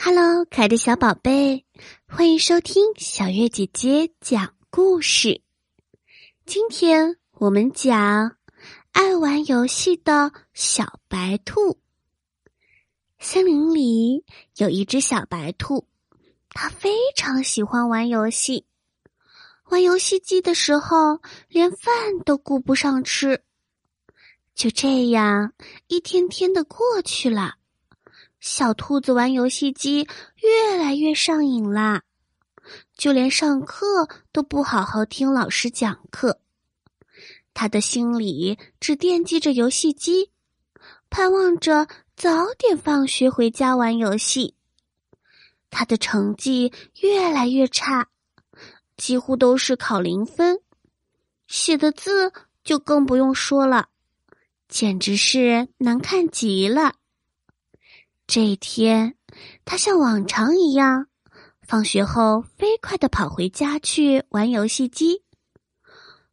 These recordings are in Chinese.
Hello，可爱的小宝贝，欢迎收听小月姐姐讲故事。今天我们讲爱玩游戏的小白兔。森林里有一只小白兔，它非常喜欢玩游戏。玩游戏机的时候，连饭都顾不上吃。就这样，一天天的过去了。小兔子玩游戏机越来越上瘾啦，就连上课都不好好听老师讲课。他的心里只惦记着游戏机，盼望着早点放学回家玩游戏。他的成绩越来越差，几乎都是考零分，写的字就更不用说了，简直是难看极了。这一天，他像往常一样，放学后飞快的跑回家去玩游戏机。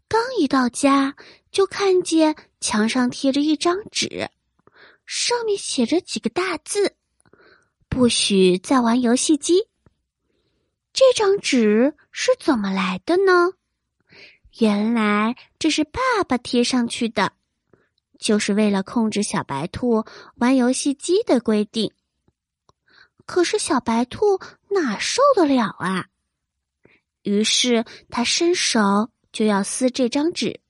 刚一到家，就看见墙上贴着一张纸，上面写着几个大字：“不许再玩游戏机。”这张纸是怎么来的呢？原来这是爸爸贴上去的。就是为了控制小白兔玩游戏机的规定。可是小白兔哪受得了啊？于是他伸手就要撕这张纸，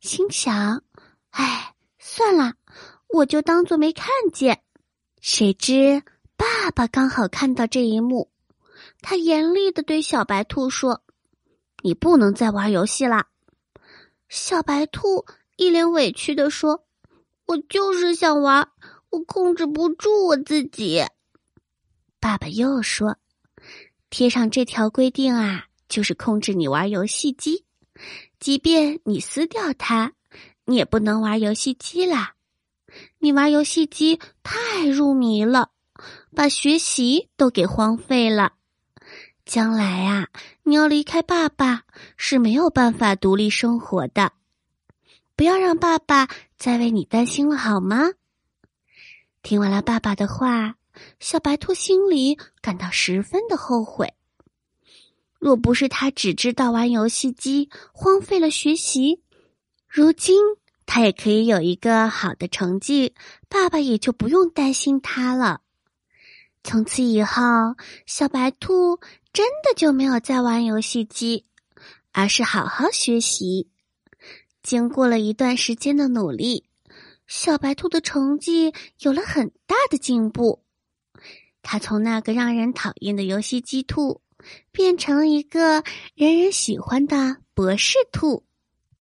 心想：“哎，算了，我就当做没看见。”谁知爸爸刚好看到这一幕，他严厉的对小白兔说：“你不能再玩游戏啦！”小白兔。一脸委屈的说：“我就是想玩，我控制不住我自己。”爸爸又说：“贴上这条规定啊，就是控制你玩游戏机，即便你撕掉它，你也不能玩游戏机啦。你玩游戏机太入迷了，把学习都给荒废了。将来啊，你要离开爸爸是没有办法独立生活的。”不要让爸爸再为你担心了，好吗？听完了爸爸的话，小白兔心里感到十分的后悔。若不是他只知道玩游戏机，荒废了学习，如今他也可以有一个好的成绩，爸爸也就不用担心他了。从此以后，小白兔真的就没有再玩游戏机，而是好好学习。经过了一段时间的努力，小白兔的成绩有了很大的进步。它从那个让人讨厌的游戏机兔，变成了一个人人喜欢的博士兔。